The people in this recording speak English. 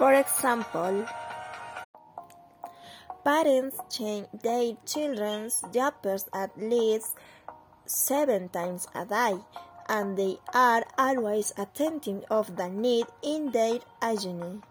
For example, parents change their children's diapers at least seven times a day, and they are always attentive of the need in their hygiene.